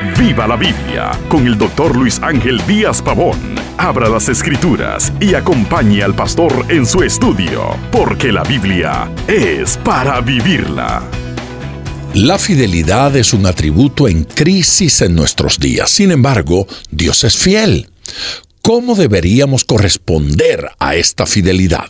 Viva la Biblia con el doctor Luis Ángel Díaz Pavón. Abra las escrituras y acompañe al pastor en su estudio, porque la Biblia es para vivirla. La fidelidad es un atributo en crisis en nuestros días. Sin embargo, Dios es fiel. ¿Cómo deberíamos corresponder a esta fidelidad?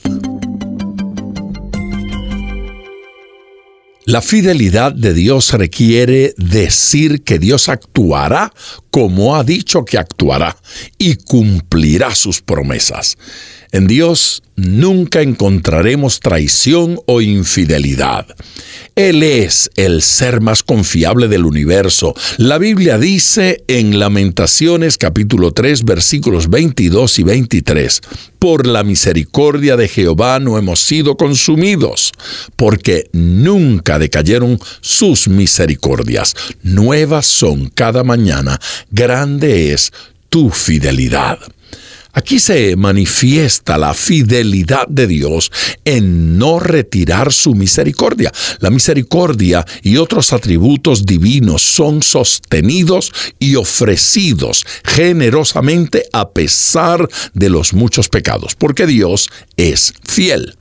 La fidelidad de Dios requiere decir que Dios actuará como ha dicho que actuará y cumplirá sus promesas. En Dios nunca encontraremos traición o infidelidad. Él es el ser más confiable del universo. La Biblia dice en Lamentaciones capítulo 3 versículos 22 y 23, Por la misericordia de Jehová no hemos sido consumidos, porque nunca decayeron sus misericordias. Nuevas son cada mañana, grande es tu fidelidad. Aquí se manifiesta la fidelidad de Dios en no retirar su misericordia. La misericordia y otros atributos divinos son sostenidos y ofrecidos generosamente a pesar de los muchos pecados, porque Dios es fiel.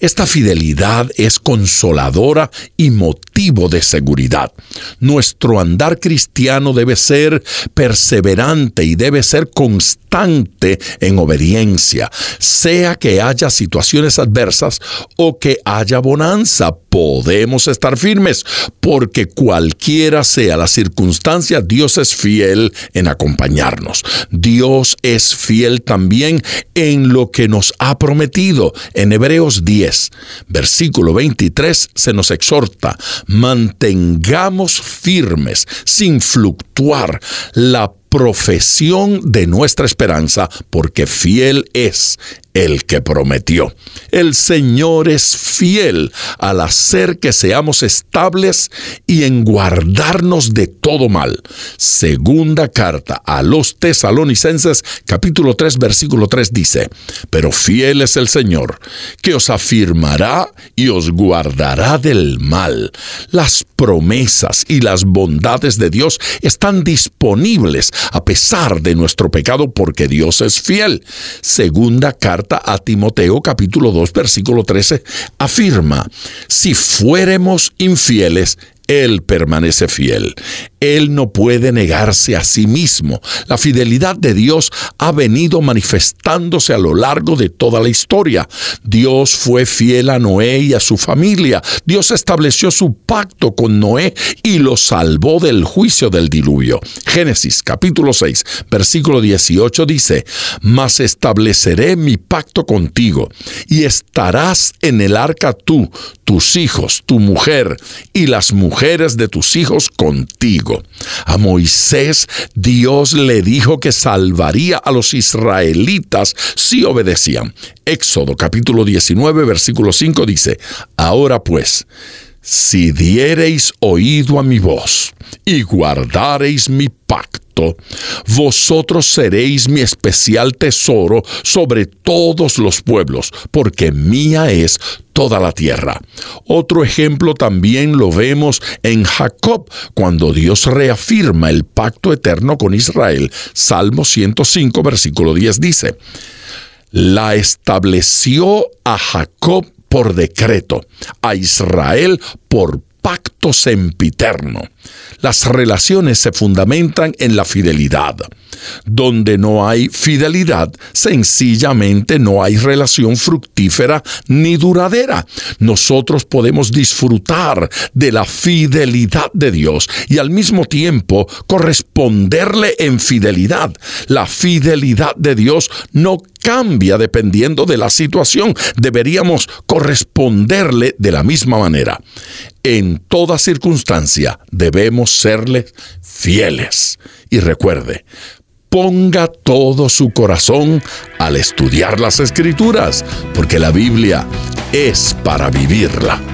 Esta fidelidad es consoladora y motivo de seguridad. Nuestro andar cristiano debe ser perseverante y debe ser constante en obediencia, sea que haya situaciones adversas o que haya bonanza. Podemos estar firmes porque cualquiera sea la circunstancia, Dios es fiel en acompañarnos. Dios es fiel también en lo que nos ha prometido. En Hebreos 10, versículo 23, se nos exhorta, mantengamos firmes, sin fluctuar, la profesión de nuestra esperanza, porque fiel es el que prometió. El Señor es fiel al hacer que seamos estables y en guardarnos de todo mal. Segunda carta a los tesalonicenses capítulo 3 versículo 3 dice, pero fiel es el Señor, que os afirmará y os guardará del mal. Las promesas y las bondades de Dios están disponibles a pesar de nuestro pecado porque Dios es fiel. Segunda carta a Timoteo capítulo 2 versículo 13 afirma, si fuéremos infieles, él permanece fiel. Él no puede negarse a sí mismo. La fidelidad de Dios ha venido manifestándose a lo largo de toda la historia. Dios fue fiel a Noé y a su familia. Dios estableció su pacto con Noé y lo salvó del juicio del diluvio. Génesis capítulo 6, versículo 18 dice, Mas estableceré mi pacto contigo y estarás en el arca tú, tus hijos, tu mujer y las mujeres mujeres de tus hijos contigo. A Moisés Dios le dijo que salvaría a los israelitas si obedecían. Éxodo capítulo 19 versículo 5 dice, Ahora pues, si diereis oído a mi voz y guardareis mi pacto, vosotros seréis mi especial tesoro sobre todos los pueblos, porque mía es toda la tierra. Otro ejemplo también lo vemos en Jacob, cuando Dios reafirma el pacto eterno con Israel. Salmo 105, versículo 10 dice, la estableció a Jacob por decreto, a Israel por pacto sempiterno. Las relaciones se fundamentan en la fidelidad. Donde no hay fidelidad, sencillamente no hay relación fructífera ni duradera. Nosotros podemos disfrutar de la fidelidad de Dios y al mismo tiempo corresponderle en fidelidad. La fidelidad de Dios no cambia dependiendo de la situación. Deberíamos corresponderle de la misma manera. En circunstancia debemos serle fieles. Y recuerde, ponga todo su corazón al estudiar las escrituras, porque la Biblia es para vivirla.